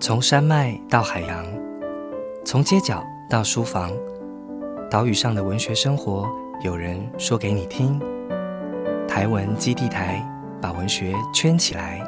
从山脉到海洋，从街角到书房，岛屿上的文学生活，有人说给你听。台文基地台把文学圈起来。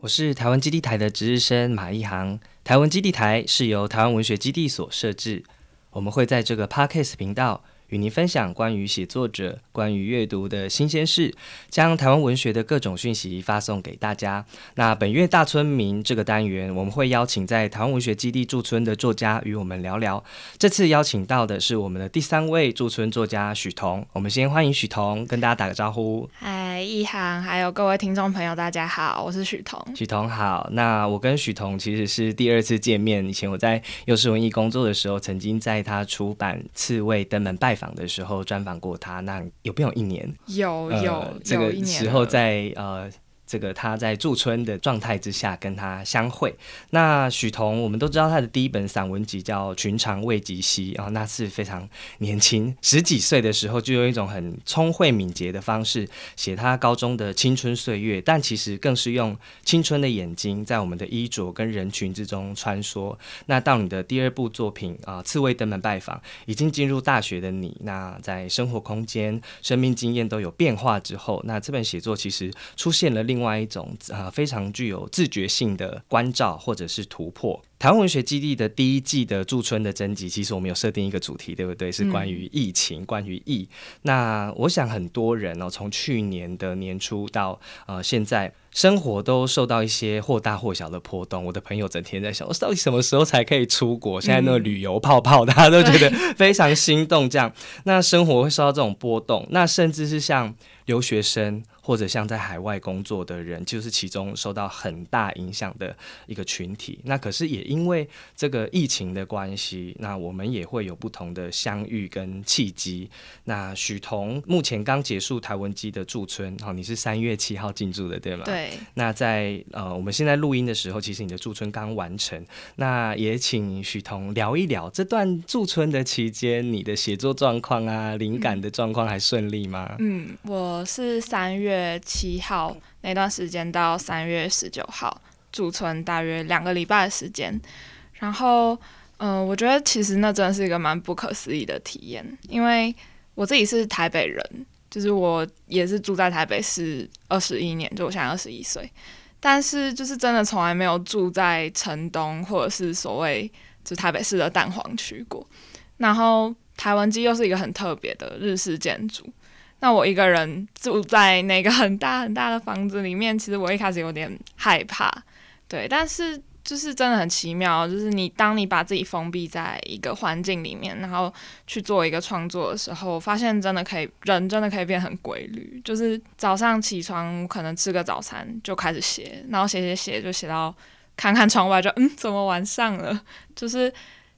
我是台湾基地台的值日生马一航。台湾基地台是由台湾文学基地所设置，我们会在这个 Podcast 频道。与您分享关于写作者、关于阅读的新鲜事，将台湾文学的各种讯息发送给大家。那本月大村民这个单元，我们会邀请在台湾文学基地驻村的作家与我们聊聊。这次邀请到的是我们的第三位驻村作家许彤。我们先欢迎许彤，跟大家打个招呼。嗨，一航，还有各位听众朋友，大家好，我是许彤。许彤好。那我跟许彤其实是第二次见面。以前我在幼师文艺工作的时候，曾经在他出版《刺猬登门拜》。访的时候专访过他，那有没有一年？有有这个时候在呃。这个他在驻村的状态之下跟他相会。那许彤，我们都知道他的第一本散文集叫《寻常未及兮》啊，那是非常年轻，十几岁的时候就用一种很聪慧敏捷的方式写他高中的青春岁月，但其实更是用青春的眼睛在我们的衣着跟人群之中穿梭。那到你的第二部作品啊，《刺猬登门拜访》，已经进入大学的你，那在生活空间、生命经验都有变化之后，那这本写作其实出现了另。另外一种啊，非常具有自觉性的关照或者是突破。台湾文学基地的第一季的驻村的征集，其实我们有设定一个主题，对不对？是关于疫情，关于疫。那我想很多人哦，从去年的年初到呃现在，生活都受到一些或大或小的波动。我的朋友整天在想，我到底什么时候才可以出国？现在那个旅游泡泡，大家都觉得非常心动。这样，那生活会受到这种波动，那甚至是像留学生。或者像在海外工作的人，就是其中受到很大影响的一个群体。那可是也因为这个疫情的关系，那我们也会有不同的相遇跟契机。那许彤目前刚结束台文基的驻村，好，你是三月七号进驻的，对吗？对。那在呃我们现在录音的时候，其实你的驻村刚完成。那也请许彤聊一聊这段驻村的期间，你的写作状况啊，灵感的状况还顺利吗？嗯，我是三月。月七号那段时间到三月十九号驻村大约两个礼拜的时间，然后嗯，我觉得其实那真的是一个蛮不可思议的体验，因为我自己是台北人，就是我也是住在台北市二十一年，就我现在二十一岁，但是就是真的从来没有住在城东或者是所谓就台北市的蛋黄区过，然后台湾基又是一个很特别的日式建筑。那我一个人住在那个很大很大的房子里面，其实我一开始有点害怕，对，但是就是真的很奇妙，就是你当你把自己封闭在一个环境里面，然后去做一个创作的时候，发现真的可以，人真的可以变很规律，就是早上起床可能吃个早餐就开始写，然后写写写就写到看看窗外就嗯，怎么晚上了，就是。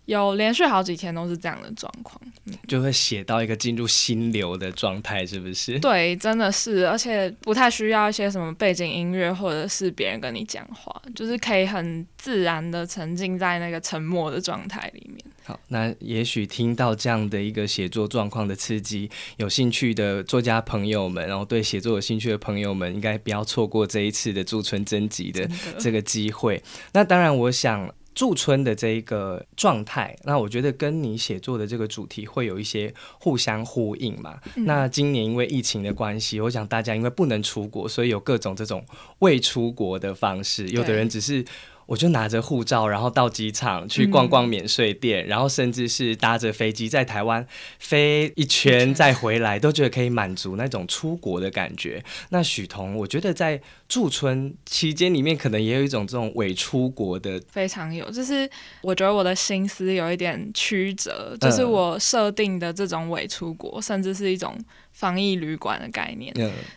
有连续好几天都是这样的状况，就会写到一个进入心流的状态，是不是？对，真的是，而且不太需要一些什么背景音乐，或者是别人跟你讲话，就是可以很自然的沉浸在那个沉默的状态里面。好，那也许听到这样的一个写作状况的刺激，有兴趣的作家朋友们，然后对写作有兴趣的朋友们，应该不要错过这一次的驻村征集的这个机会。那当然，我想。驻村的这一个状态，那我觉得跟你写作的这个主题会有一些互相呼应嘛。那今年因为疫情的关系，我想大家因为不能出国，所以有各种这种未出国的方式。有的人只是。我就拿着护照，然后到机场去逛逛免税店，然后甚至是搭着飞机在台湾飞一圈再回来，都觉得可以满足那种出国的感觉。那许彤，我觉得在驻村期间里面，可能也有一种这种伪出国的，非常有。就是我觉得我的心思有一点曲折，就是我设定的这种伪出国，甚至是一种防疫旅馆的概念。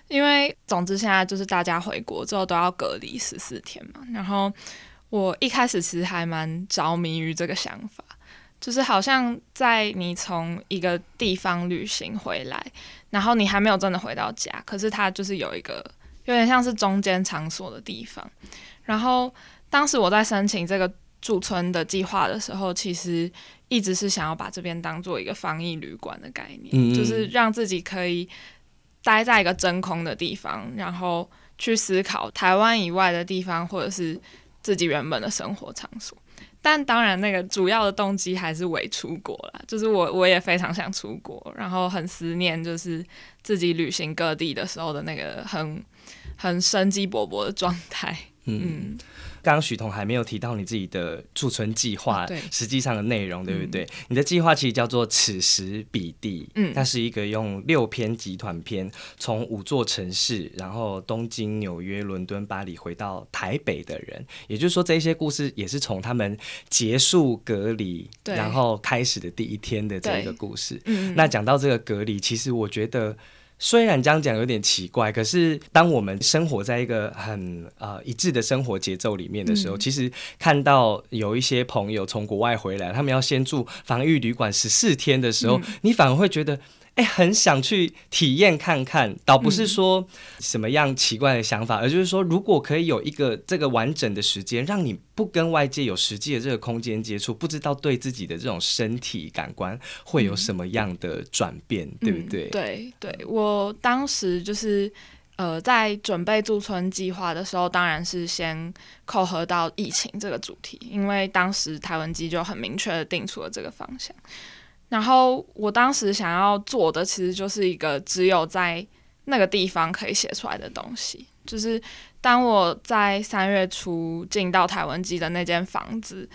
因为总之现在就是大家回国之后都要隔离十四天嘛，然后。我一开始其实还蛮着迷于这个想法，就是好像在你从一个地方旅行回来，然后你还没有真的回到家，可是它就是有一个有点像是中间场所的地方。然后当时我在申请这个驻村的计划的时候，其实一直是想要把这边当做一个防疫旅馆的概念，就是让自己可以待在一个真空的地方，然后去思考台湾以外的地方，或者是自己原本的生活场所。但当然，那个主要的动机还是为出国啦，就是我我也非常想出国，然后很思念，就是自己旅行各地的时候的那个很很生机勃勃的状态。嗯。刚刚许彤还没有提到你自己的驻村计划，对实际上的内容对不对？你的计划其实叫做“此时彼地”，嗯，它是一个用六篇集团篇，从五座城市，然后东京、纽约、伦敦、巴黎，回到台北的人，也就是说，这些故事也是从他们结束隔离，然后开始的第一天的这个故事。嗯，那讲到这个隔离，其实我觉得。虽然这样讲有点奇怪，可是当我们生活在一个很呃一致的生活节奏里面的时候，其实看到有一些朋友从国外回来，他们要先住防御旅馆十四天的时候，你反而会觉得。哎，很想去体验看看，倒不是说什么样奇怪的想法，而就是说，如果可以有一个这个完整的时间，让你不跟外界有实际的这个空间接触，不知道对自己的这种身体感官会有什么样的转变，对不对？对对，我当时就是呃，在准备驻村计划的时候，当然是先扣合到疫情这个主题，因为当时台湾机就很明确的定出了这个方向。然后我当时想要做的，其实就是一个只有在那个地方可以写出来的东西。就是当我在三月初进到台湾机的那间房子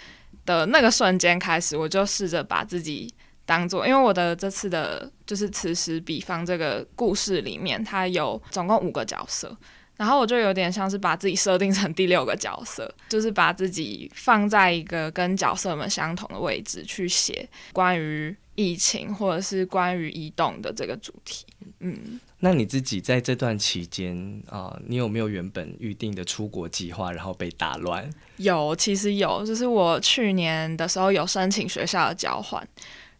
的那个瞬间开始，我就试着把自己当做，因为我的这次的，就是此时彼方这个故事里面，它有总共五个角色，然后我就有点像是把自己设定成第六个角色，就是把自己放在一个跟角色们相同的位置去写关于。疫情或者是关于移动的这个主题，嗯，那你自己在这段期间啊，你有没有原本预定的出国计划，然后被打乱？有，其实有，就是我去年的时候有申请学校的交换，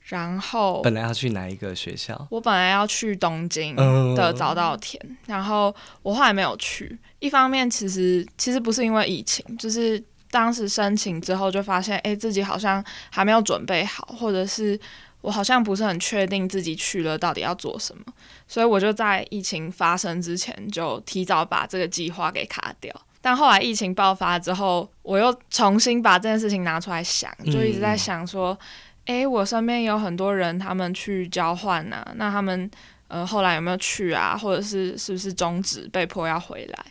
然后本来要去哪一个学校？我本来要去东京的早稻田，然后我后来没有去。一方面，其实其实不是因为疫情，就是当时申请之后就发现，哎，自己好像还没有准备好，或者是。我好像不是很确定自己去了到底要做什么，所以我就在疫情发生之前就提早把这个计划给卡掉。但后来疫情爆发之后，我又重新把这件事情拿出来想，就一直在想说：，诶，我身边有很多人他们去交换呐，那他们呃后来有没有去啊？或者是是不是终止被迫要回来？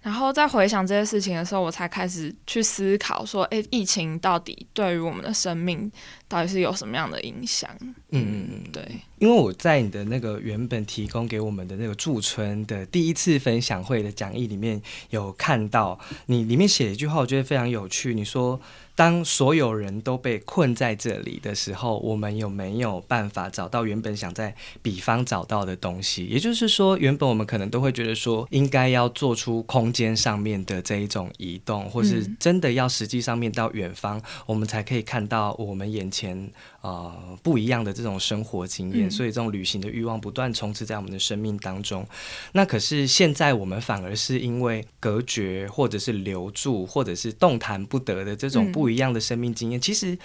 然后在回想这些事情的时候，我才开始去思考说：，诶，疫情到底对于我们的生命到底是有什么样的影响？嗯嗯嗯，对。因为我在你的那个原本提供给我们的那个驻村的第一次分享会的讲义里面有看到，你里面写一句话，我觉得非常有趣。你说。当所有人都被困在这里的时候，我们有没有办法找到原本想在彼方找到的东西？也就是说，原本我们可能都会觉得说，应该要做出空间上面的这一种移动，或是真的要实际上面到远方，我们才可以看到我们眼前呃不一样的这种生活经验。所以，这种旅行的欲望不断充斥在我们的生命当中。那可是现在我们反而是因为隔绝，或者是留住，或者是动弹不得的这种不。不一样的生命经验，其实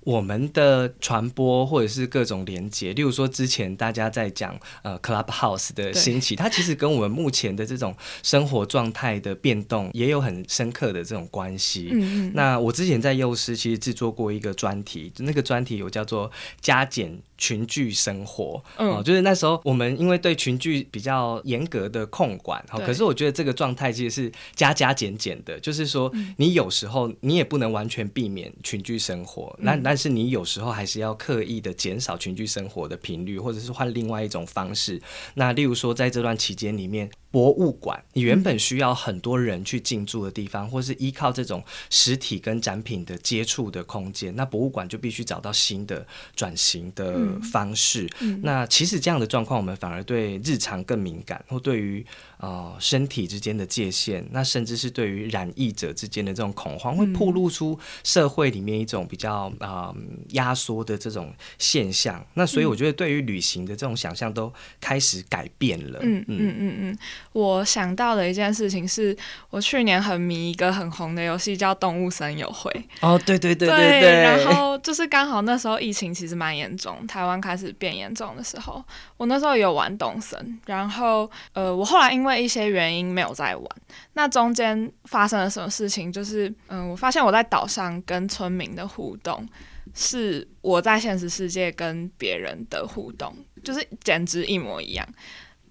我们的传播或者是各种连接，例如说之前大家在讲呃 Clubhouse 的兴起，它其实跟我们目前的这种生活状态的变动也有很深刻的这种关系。嗯嗯。那我之前在幼师其实制作过一个专题，那个专题有叫做加减。群聚生活，哦，就是那时候我们因为对群聚比较严格的控管，哈，可是我觉得这个状态其实是加加减减的，就是说你有时候你也不能完全避免群聚生活，那但是你有时候还是要刻意的减少群聚生活的频率，或者是换另外一种方式。那例如说在这段期间里面。博物馆，你原本需要很多人去进驻的地方，或是依靠这种实体跟展品的接触的空间，那博物馆就必须找到新的转型的方式。那其实这样的状况，我们反而对日常更敏感，或对于呃身体之间的界限，那甚至是对于染疫者之间的这种恐慌，会暴露出社会里面一种比较啊啊压缩的这种现象。那所以我觉得对于旅行的这种想象都开始改变了。嗯嗯嗯嗯，我想到的一件事情是，我去年很迷一个很红的游戏叫《动物森友会》。哦，对对对对对。然后就是刚好那时候疫情其实蛮严重，台湾开始变严重的时候，我那时候有玩动森，然后呃，我后来因为因为一些原因没有在玩。那中间发生了什么事情？就是嗯，我发现我在岛上跟村民的互动，是我在现实世界跟别人的互动，就是简直一模一样。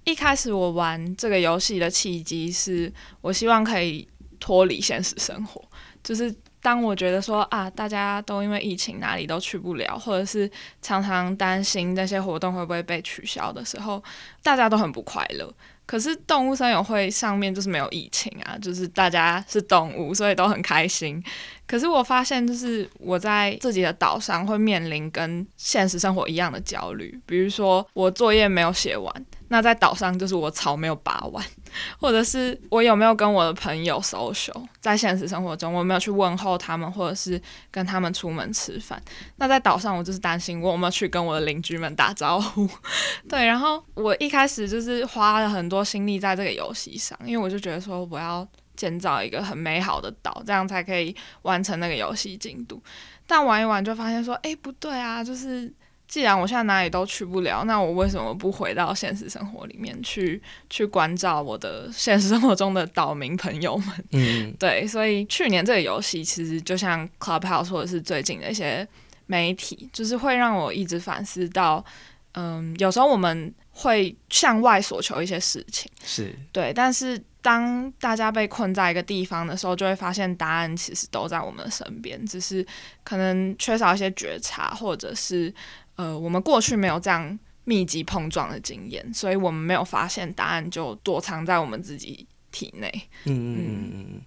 一开始我玩这个游戏的契机是，我希望可以脱离现实生活，就是当我觉得说啊，大家都因为疫情哪里都去不了，或者是常常担心那些活动会不会被取消的时候，大家都很不快乐。可是动物森友会上面就是没有疫情啊，就是大家是动物，所以都很开心。可是我发现，就是我在自己的岛上会面临跟现实生活一样的焦虑，比如说我作业没有写完。那在岛上就是我草没有拔完，或者是我有没有跟我的朋友 social，在现实生活中我没有去问候他们，或者是跟他们出门吃饭。那在岛上我就是担心我有没有去跟我的邻居们打招呼。对，然后我一开始就是花了很多心力在这个游戏上，因为我就觉得说我要建造一个很美好的岛，这样才可以完成那个游戏进度。但玩一玩就发现说，哎，不对啊，就是。既然我现在哪里都去不了，那我为什么不回到现实生活里面去去关照我的 现实生活中的岛民朋友们？嗯，对，所以去年这个游戏其实就像 Clubhouse 或者是最近的一些媒体，就是会让我一直反思到，嗯，有时候我们会向外索求一些事情，是对，但是当大家被困在一个地方的时候，就会发现答案其实都在我们的身边，只是可能缺少一些觉察，或者是。呃，我们过去没有这样密集碰撞的经验，所以我们没有发现答案就躲藏在我们自己体内。嗯嗯嗯。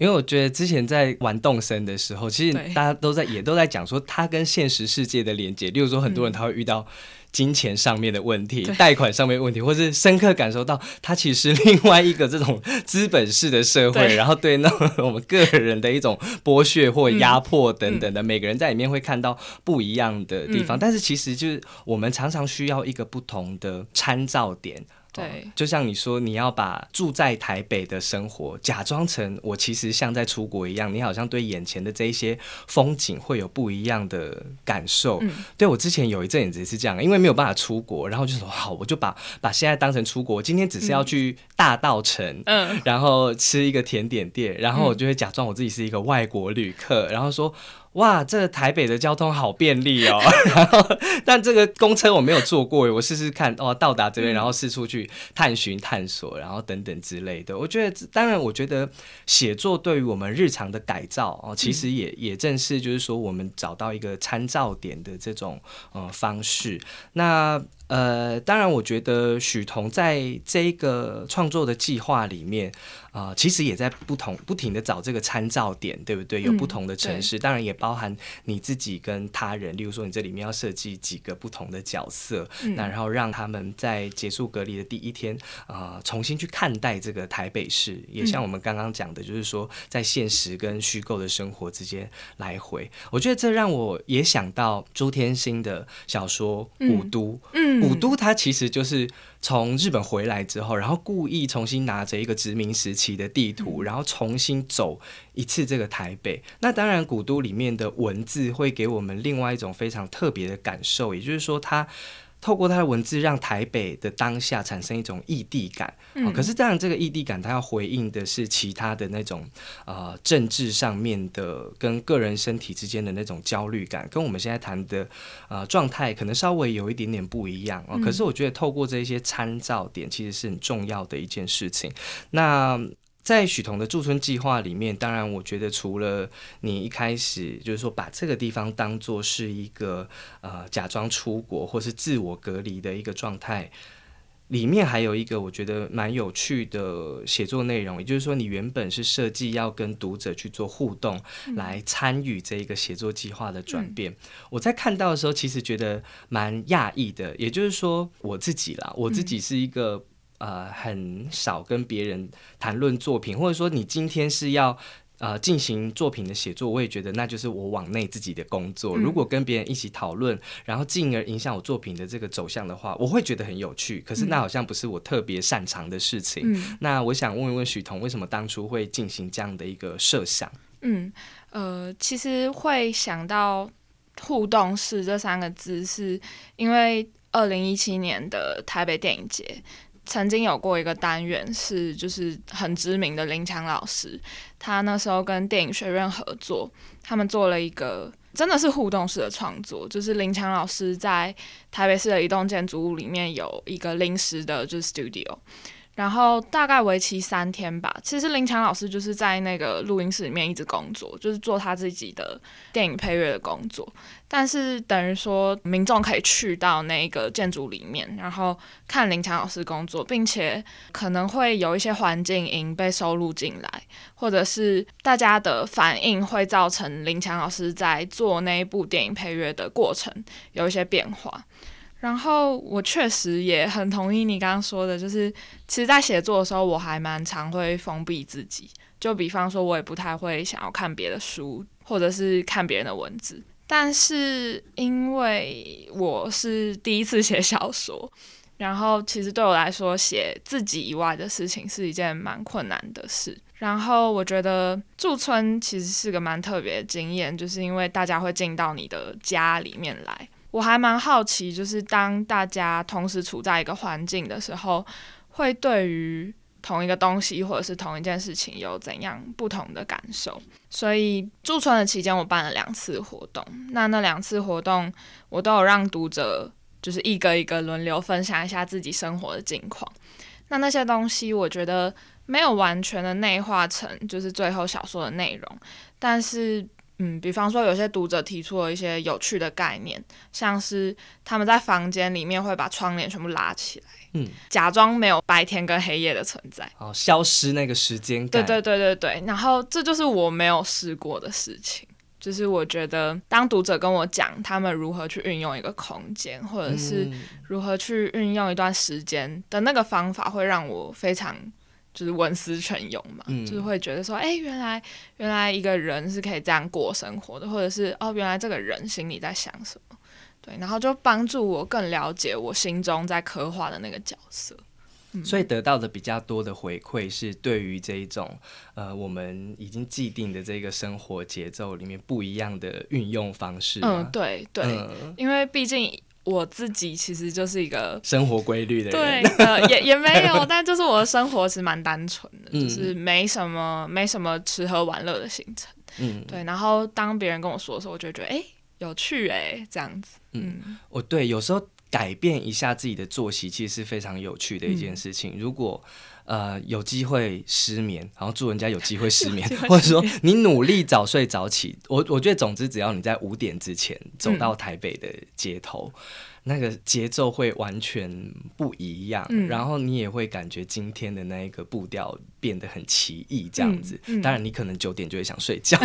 因为我觉得之前在玩动森的时候，其实大家都在也都在讲说，它跟现实世界的连接。例如说，很多人他会遇到金钱上面的问题、贷款上面问题，或是深刻感受到它其实另外一个这种资本式的社会，然后对那 我们个人的一种剥削或压迫等等的，每个人在里面会看到不一样的地方。但是其实就是我们常常需要一个不同的参照点。对，就像你说，你要把住在台北的生活假装成我其实像在出国一样，你好像对眼前的这一些风景会有不一样的感受。嗯，对我之前有一阵子是这样，因为没有办法出国，然后就说好，我就把把现在当成出国，今天只是要去大道城，嗯，然后吃一个甜点店，然后我就会假装我自己是一个外国旅客，然后说。哇，这台北的交通好便利哦！然后，但这个公车我没有坐过，我试试看哦。到达这边，然后四处去探寻、探索，然后等等之类的。我觉得，当然，我觉得写作对于我们日常的改造哦，其实也也正是就是说，我们找到一个参照点的这种呃方式。那呃，当然，我觉得许彤在这个创作的计划里面。啊，其实也在不同不停的找这个参照点，对不对？有不同的城市，当然也包含你自己跟他人。例如说，你这里面要设计几个不同的角色，那然后让他们在结束隔离的第一天啊，重新去看待这个台北市。也像我们刚刚讲的，就是说在现实跟虚构的生活之间来回。我觉得这让我也想到朱天心的小说《古都》。嗯，《古都》它其实就是。从日本回来之后，然后故意重新拿着一个殖民时期的地图，然后重新走一次这个台北。那当然，古都里面的文字会给我们另外一种非常特别的感受，也就是说，它。透过他的文字，让台北的当下产生一种异地感。嗯，可是当然这个异地感，它要回应的是其他的那种呃政治上面的跟个人身体之间的那种焦虑感，跟我们现在谈的呃状态可能稍微有一点点不一样哦。可是我觉得透过这些参照点，其实是很重要的一件事情。那。在许彤的驻村计划里面，当然，我觉得除了你一开始就是说把这个地方当做是一个呃假装出国或是自我隔离的一个状态，里面还有一个我觉得蛮有趣的写作内容，也就是说，你原本是设计要跟读者去做互动，来参与这一个写作计划的转变。我在看到的时候，其实觉得蛮讶异的，也就是说，我自己啦，我自己是一个。呃，很少跟别人谈论作品，或者说你今天是要呃进行作品的写作，我也觉得那就是我往内自己的工作。嗯如果跟别人一起讨论，然后进而影响我作品的这个走向的话，我会觉得很有趣。可是那好像不是我特别擅长的事情。嗯那我想问一问许彤，为什么当初会进行这样的一个设想？嗯，呃，其实会想到互动式这三个字，是因为二零一七年的台北电影节。曾经有过一个单元是，就是很知名的林强老师，他那时候跟电影学院合作，他们做了一个真的是互动式的创作，就是林强老师在台北市的一栋建筑物里面有一个临时的，就是 studio，然后大概为期三天吧。其实林强老师就是在那个录音室里面一直工作，就是做他自己的电影配乐的工作。但是等于说，民众可以去到那个建筑里面，然后看林强老师工作，并且可能会有一些环境音被收录进来，或者是大家的反应会造成林强老师在做那一部电影配乐的过程有一些变化。然后我确实也很同意你刚刚说的，就是其实，在写作的时候，我还蛮常会封闭自己。就比方说，我也不太会想要看别的书，或者是看别人的文字。但是因为我是第一次写小说，然后其实对我来说，写自己以外的事情是一件蛮困难的事。然后我觉得驻村其实是个蛮特别的经验，就是因为大家会进到你的家里面来。我还蛮好奇，就是当大家同时处在一个环境的时候，会对于同一个东西或者是同一件事情有怎样不同的感受？所以驻村的期间，我办了两次活动。那那两次活动，我都有让读者就是一个一个轮流分享一下自己生活的近况。那那些东西，我觉得没有完全的内化成就是最后小说的内容，但是。嗯，比方说有些读者提出了一些有趣的概念，像是他们在房间里面会把窗帘全部拉起来，嗯，假装没有白天跟黑夜的存在，哦，消失那个时间感。对对对对对。然后这就是我没有试过的事情，就是我觉得当读者跟我讲他们如何去运用一个空间，或者是嗯如何去运用一段时间的那个方法，会让我非常。就是文思泉涌嘛，嗯。就是会觉得说，哎、原来原来一个人是可以这样过生活的，或者是哦，原来这个人心里在想什么，对，然后就帮助我更了解我心中在刻画的那个角色。所以得到的比较多的回馈是对于这一种呃我们已经既定的这个生活节奏里面不一样的运用方式。嗯，对对，嗯。因为毕竟我自己其实就是一个生活规律的对人。，呃，也也没有，但就是我的生活其实蛮单纯的，嗯就是没什么没什么吃喝玩乐的行程。嗯，对，然后当别人跟我说的时候，我就觉得哎、诶有趣哎、这样子。嗯哦，对，有时候改变一下自己的作息，其实是非常有趣的一件事情。如果呃有机会失眠，然后祝人家有机会失眠 或者说你努力早睡早起，我我觉得总之只要你在五点之前走到台北的街头。那个节奏会完全不一样，嗯然后你也会感觉今天的那一个步调变得很奇异，这样子。嗯嗯当然，你可能九点就会想睡觉。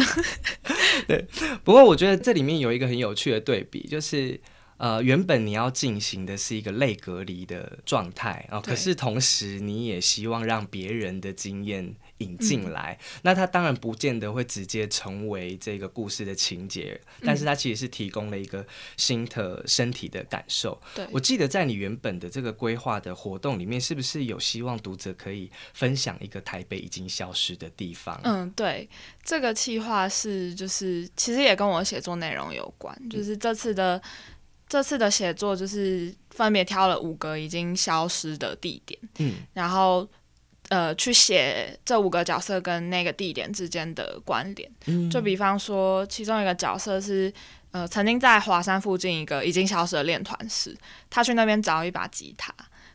对，不过我觉得这里面有一个很有趣的对比，就是呃，原本你要进行的是一个类隔离的状态啊、可是同时你也希望让别人的经验引嗯进来，那它当然不见得会直接成为这个故事的情节，嗯但是它其实是提供了一个新的身体的感受。对，我记得在你原本的这个规划的活动里面，是不是有希望读者可以分享一个台北已经消失的地方？嗯，对，这个计划是就是其实也跟我写作内容有关，就是这次的这次的写作就是分别挑了五个已经消失的地点，嗯然后呃去写这五个角色跟那个地点之间的关联。嗯就比方说，其中一个角色是呃曾经在华山附近一个已经消失的练团室，他去那边找一把吉他，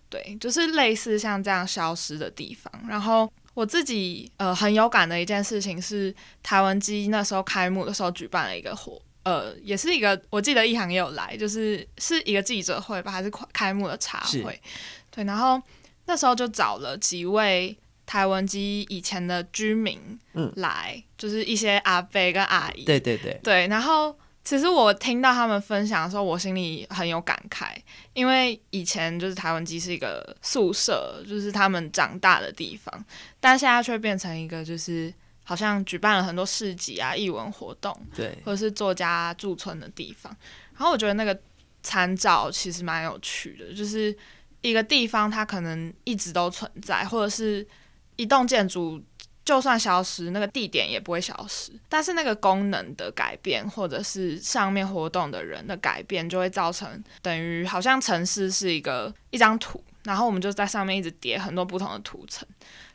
对，就是类似像这样消失的地方。然后我自己呃很有感的一件事情是，台湾机那时候开幕的时候举办了一个活。呃，也是一个，我记得一行也有来，就是是一个记者会吧，还是开开幕的茶会？对，然后那时候就找了几位台文基以前的居民，嗯。来，就是一些阿伯跟阿姨，对对对，对，然后其实我听到他们分享的时候，我心里很有感慨，因为以前就是台湾基是一个宿舍，就是他们长大的地方，但现在却变成一个就是好像举办了很多市集啊、艺文活动，对，或者是作家驻村的地方。然后我觉得那个参照其实蛮有趣的，就是一个地方它可能一直都存在，或者是一栋建筑。就算消失，那个地点也不会消失。但是那个功能的改变，或者是上面活动的人的改变，就会造成等于好像城市是一个一张图，然后我们就在上面一直叠很多不同的图层。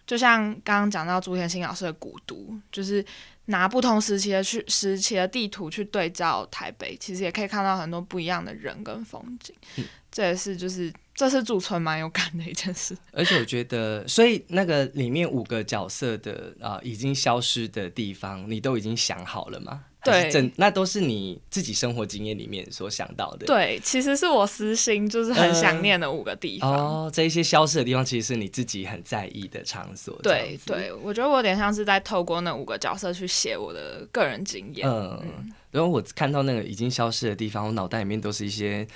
就像刚刚讲到朱天心老师的古都，就是拿不同时期的去时期的地图去对照台北，其实也可以看到很多不一样的人跟风景。这也是就是。这是驻村蛮有感的一件事，而且我觉得，所以那个里面五个角色的啊，已经消失的地方，你都已经想好了吗？对，那都是你自己生活经验里面所想到的。对，其实是我私心，就是很想念的五个地方。哦，这一些消失的地方，其实是你自己很在意的场所。对对，我觉得我有点像是在透过那五个角色去写我的个人经验。嗯，然后我看到那个已经消失的地方，我脑袋里面都是一些。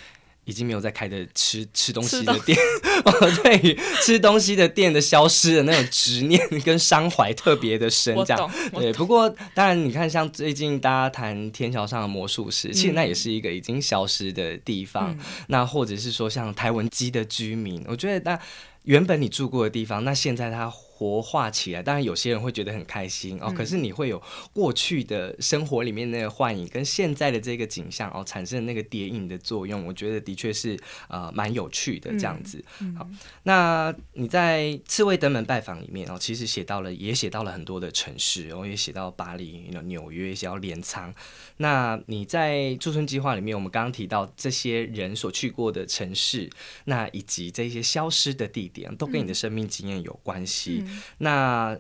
已经没有在开的吃吃东西的店，对于吃东西的店的消失的那种执念跟伤怀特别的深，这样对。不过当然，你看像最近大家谈天桥上的魔术师，其实那也是一个已经消失的地方。那或者是说像台文基的居民，我觉得那原本你住过的地方，那现在它。活化起来，当然有些人会觉得很开心哦。可是你会有过去的生活里面那个幻影，跟现在的这个景象哦，产生那个叠影的作用。我觉得的确是呃蛮有趣的这样子。好，那你在刺猬登门拜访里面哦，其实写到了，也写到了很多的城市，然后也写到巴黎、纽约，写到镰仓。那你在驻村计划里面，我们刚刚提到这些人所去过的城市，那以及这些消失的地点，都跟你的生命经验有关系。那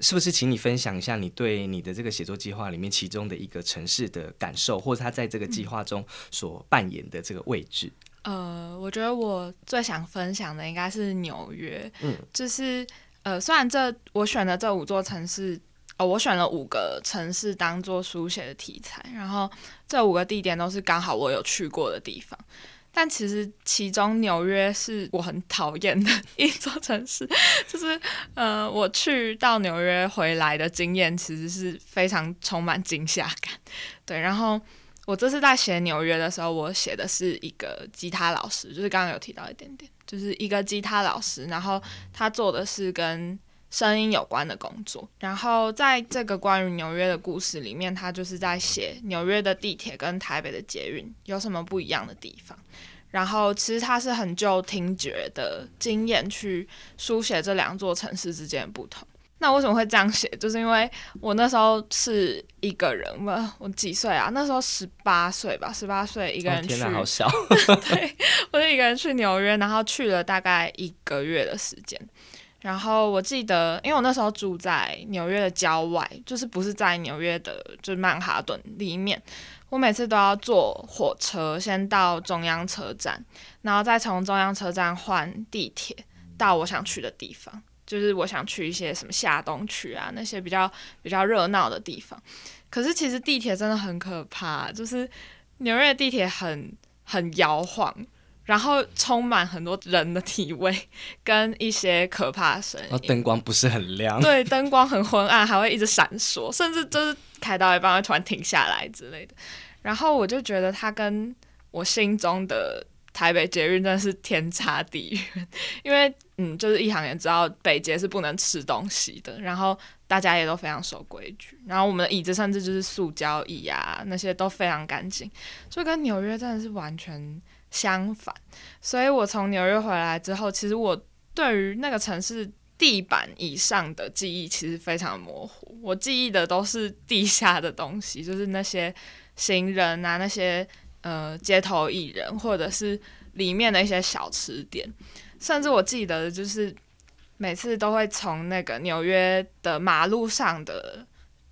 是不是请你分享一下你对你的这个写作计划里面其中的一个城市的感受，或者他在这个计划中所扮演的这个位置？呃，我觉得我最想分享的应该是纽约。嗯，就是呃，虽然这我选的这五座城市，哦，我选了五个城市当做书写的题材，然后这五个地点都是刚好我有去过的地方。但其实其中纽约是我很讨厌的 一座城市，就是呃，我去到纽约回来的经验其实是非常充满惊吓感。对，然后我这次在写纽约的时候，我写的是一个吉他老师，就是刚刚有提到一点点，就是一个吉他老师，然后他做的是跟声音有关的工作。然后在这个关于纽约的故事里面，他就是在写纽约的地铁跟台北的捷运有什么不一样的地方。然后其实他是很就听觉的经验去书写这两座城市之间的不同。那为什么会这样写？就是因为我那时候是一个人嘛，我几岁啊？那时候十八岁吧，十八岁一个人去。天好小。对，我就一个人去纽约，然后去了大概一个月的时间。然后我记得，因为我那时候住在纽约的郊外，就是不是在纽约的，就是曼哈顿里面。我每次都要坐火车，先到中央车站，然后再从中央车站换地铁到我想去的地方，就是我想去一些什么下东区啊那些比较比较热闹的地方。可是其实地铁真的很可怕，就是纽约的地铁很很摇晃，然后充满很多人的体味跟一些可怕的声音。灯光不是很亮，对，灯光很昏暗，还会一直闪烁，甚至就是开到一半会突然停下来之类的。然后我就觉得它跟我心中的台北捷运真的是天差地远，因为嗯，就是一行也知道北捷是不能吃东西的，然后大家也都非常守规矩，然后我们的椅子甚至就是塑胶椅啊，那些都非常干净，就跟纽约真的是完全相反。所以我从纽约回来之后，其实我对于那个城市地板以上的记忆其实非常模糊，我记忆的都是地下的东西，就是那些。行人啊，那些呃街头艺人，或者是里面的一些小吃店，甚至我记得就是每次都会从那个纽约的马路上的，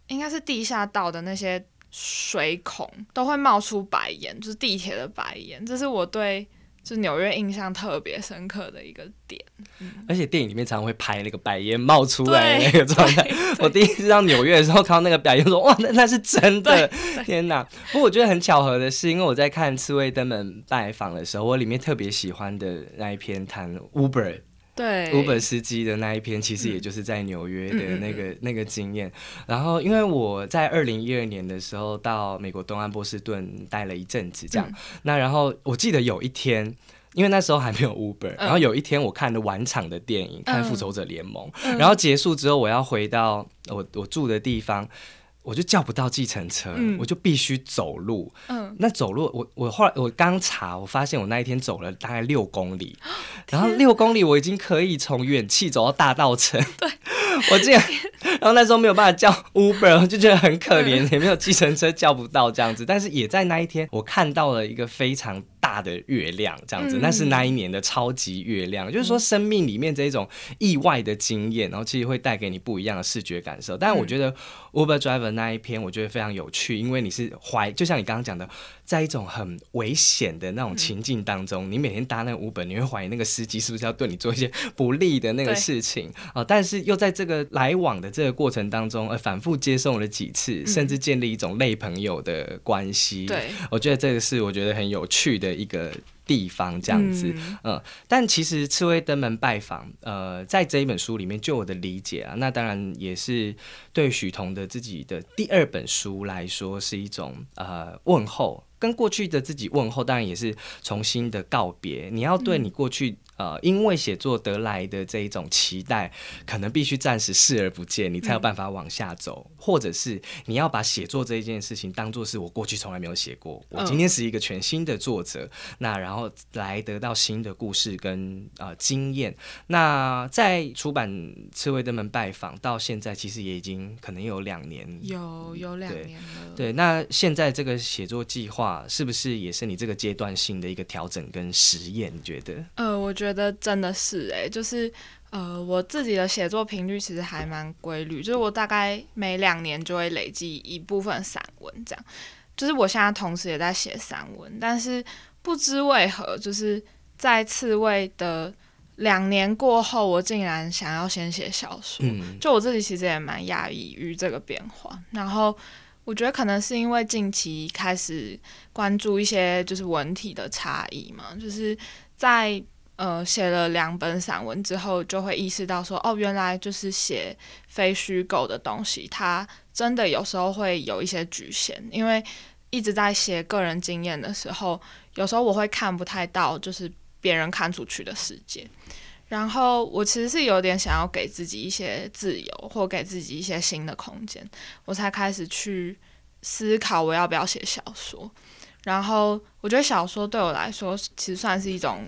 应该是地下道的那些水孔，都会冒出白烟，就是地铁的白烟，这是我对。是纽约印象特别深刻的一个点，而且电影里面常常会拍那个白烟冒出来的那个状态。我第一次到纽约的时候看到那个白烟，说哇，那那是真的！天哪！不过我觉得很巧合的是，因为我在看《刺猬登门拜访》的时候，我里面特别喜欢的那一篇谈 Uber。对 Uber 司机的那一篇，其实也就是在纽约的那个、那个经验。然后，因为我在二零一二年的时候到美国东岸波士顿待了一阵子，这样。那然后我记得有一天，因为那时候还没有 Uber，然后有一天我看了晚场的电影，看《复仇者联盟》，然后结束之后，我要回到我我住的地方。我就叫不到计程车，我就必须走路。嗯，那走路，我我后来我刚查，我发现我那一天走了大概六公里，然后六公里我已经可以从远气走到大道城。对，我竟然，然后那时候没有办法叫 Uber，就觉得很可怜，也没有计程车叫不到这样子。但是也在那一天，我看到了一个非常。大的月亮这样子，那是那一年的超级月亮。就是说，生命里面这一种意外的经验，然后其实会带给你不一样的视觉感受。但我觉得 Uber Driver 那一篇，我觉得非常有趣，因为你是怀，就像你刚刚讲的，在一种很危险的那种情境当中，你每天搭那个 Uber，你会怀疑那个司机是不是要对你做一些不利的那个事情啊？但是又在这个来往的这个过程当中，呃，反复接送了几次，甚至建立一种类朋友的关系。对，我觉得这个是我觉得很有趣的。一个地方这样子，嗯，但其实刺猬登门拜访，呃，在这一本书里面，就我的理解啊，那当然也是对许彤的自己的第二本书来说，是一种呃问候，跟过去的自己问候，当然也是重新的告别。你要对你过去。呃，因为写作得来的这一种期待，可能必须暂时视而不见，你才有办法往下走，或者是你要把写作这一件事情当做是我过去从来没有写过，我今天是一个全新的作者，那然后来得到新的故事跟呃经验。那在出版《刺猬登门拜访》到现在，其实也已经可能有两年，有有两年了。对，那现在这个写作计划是不是也是你这个阶段性的一个调整跟实验？你觉得？呃，我觉得。觉得真的是哎，就是呃，我自己的写作频率其实还蛮规律，就是我大概每两年就会累积一部分散文，这样。就是我现在同时也在写散文，但是不知为何，就是在刺猬的两年过后，我竟然想要先写小说。就我自己其实也蛮讶异于这个变化。然后我觉得可能是因为近期开始关注一些就是文体的差异嘛，就是在。呃，写了两本散文之后，就会意识到说，哦，原来就是写非虚构的东西，它真的有时候会有一些局限。因为一直在写个人经验的时候，有时候我会看不太到，就是别人看出去的世界。然后我其实是有点想要给自己一些自由，或给自己一些新的空间，我才开始去思考我要不要写小说。然后我觉得小说对我来说，其实算是一种。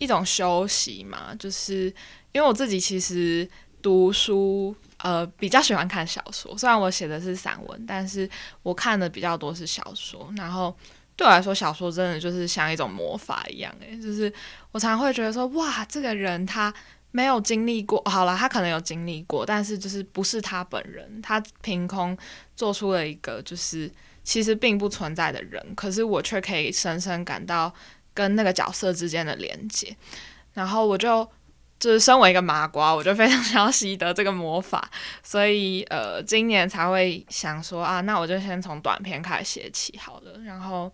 一种休息嘛，就是因为我自己其实读书，呃，比较喜欢看小说。虽然我写的是散文，但是我看的比较多是小说。然后对我来说，小说真的就是像一种魔法一样，诶，就是我常常会觉得说，哇，这个人他没有经历过，好了，他可能有经历过，但是就是不是他本人，他凭空做出了一个就是其实并不存在的人，可是我却可以深深感到。跟那个角色之间的连接，然后我就就是身为一个麻瓜，我就非常 想要习得这个魔法，所以呃，今年才会想说啊，那我就先从短篇开始写起好了。然后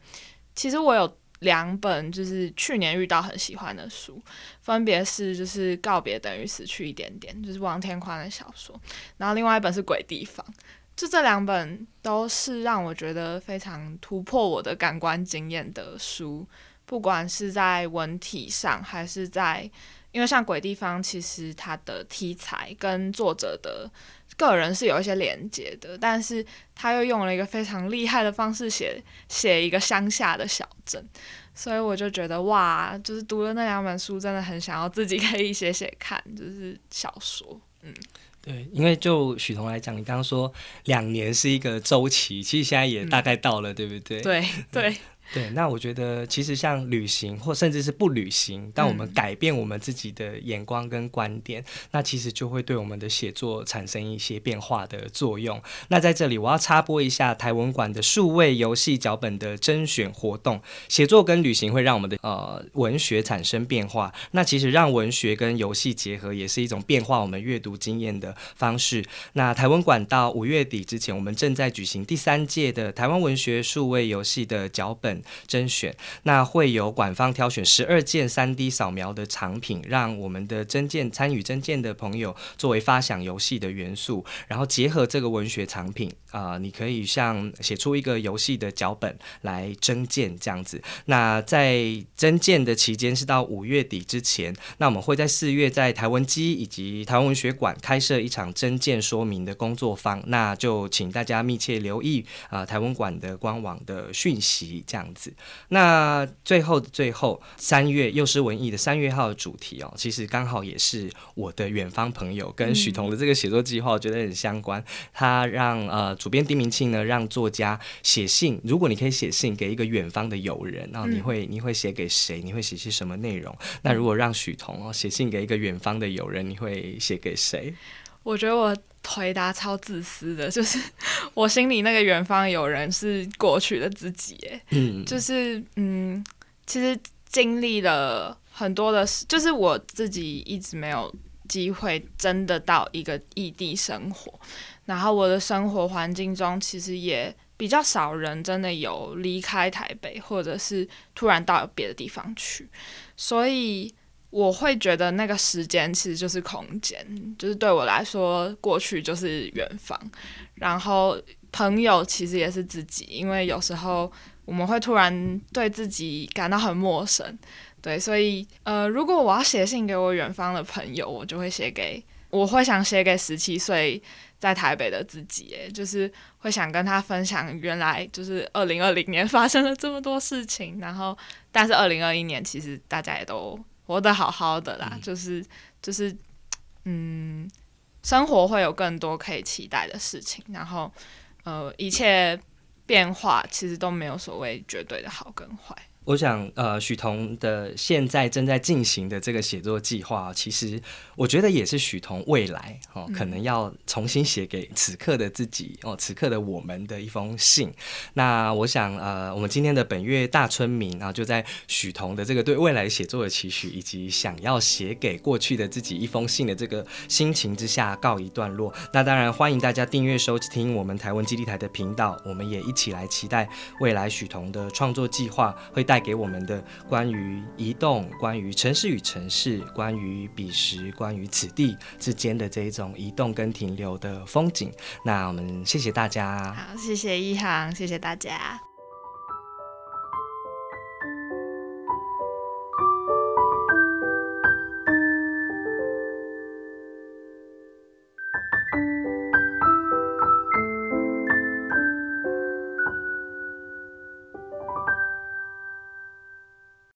其实我有两本就是去年遇到很喜欢的书，分别是就是告别等于死去一点点，就是王天宽的小说，然后另外一本是鬼地方，就这两本都是让我觉得非常突破我的感官经验的书。不管是在文体上，还是在，因为像鬼地方，其实它的题材跟作者的个人是有一些连接的，但是他又用了一个非常厉害的方式写写一个乡下的小镇，所以我就觉得哇，就是读了那两本书，真的很想要自己可以写写看，就是小说，嗯，对，因为就许彤来讲，你刚刚说两年是一个周期，其实现在也大概到了，对不对？对对。对，那我觉得其实像旅行或甚至是不旅行，当我们改变我们自己的眼光跟观点，那其实就会对我们的写作产生一些变化的作用。那在这里我要插播一下台文馆的数位游戏脚本的甄选活动，写作跟旅行会让我们的呃文学产生变化。那其实让文学跟游戏结合，也是一种变化我们阅读经验的方式。那台文馆到五月底之前，我们正在举行第三届的台湾文学数位游戏的脚本。甄选，那会有馆方挑选十二件三 D 扫描的藏品，让我们的真件参与真件的朋友作为发想游戏的元素，然后结合这个文学藏品啊，你可以像写出一个游戏的脚本来真件这样子。那在真件的期间是到五月底之前，那我们会在四月在台湾基以及台湾文学馆开设一场真件说明的工作坊，那就请大家密切留意啊台湾馆的官网的讯息这样子。那最后的最后，三月幼师文艺的三月号的主题哦，其实刚好也是我的远方朋友跟许彤的这个写作计划，我觉得很相关。他让呃主编丁明庆呢，让作家写信，如果你可以写信给一个远方的友人，然后你会你会写给谁？你会写些什么内容？那如果让许彤哦写信给一个远方的友人，你会写给谁？我觉得我回答超自私的，就是我心里那个远方有人是过去的自己，哎，嗯，就是嗯，其实经历了很多的事，就是我自己一直没有机会真的到一个异地生活，然后我的生活环境中其实也比较少人真的有离开台北，或者是突然到别的地方去，所以。我会觉得那个时间其实就是空间，就是对我来说，过去就是远方，然后朋友其实也是自己，因为有时候我们会突然对自己感到很陌生，对，所以呃，如果我要写信给我远方的朋友，我就会写给，我会想写给十七岁在台北的自己，就是会想跟他分享原来就是 二零二零年发生了这么多事情，然后但是二零二一年其实大家也都。活得好好的啦，就是就是，嗯，生活会有更多可以期待的事情，然后呃，一切变化其实都没有所谓绝对的好跟坏。我想，呃，许彤的现在正在进行的这个写作计划，其实我觉得也是许彤未来哦，可能要重新写给此刻的自己哦，此刻的我们的一封信。那我想，呃，我们今天的本月大村民啊，就在许彤的这个对未来写作的期许，以及想要写给过去的自己一封信的这个心情之下告一段落。那当然，欢迎大家订阅收听我们台湾基地台的频道，我们也一起来期待未来许彤的创作计划会带。带给我们的关于移动、关于城市与城市、关于彼时、关于此地之间的这一种移动跟停留的风景，那我们谢谢大家。好，谢谢一航，谢谢大家。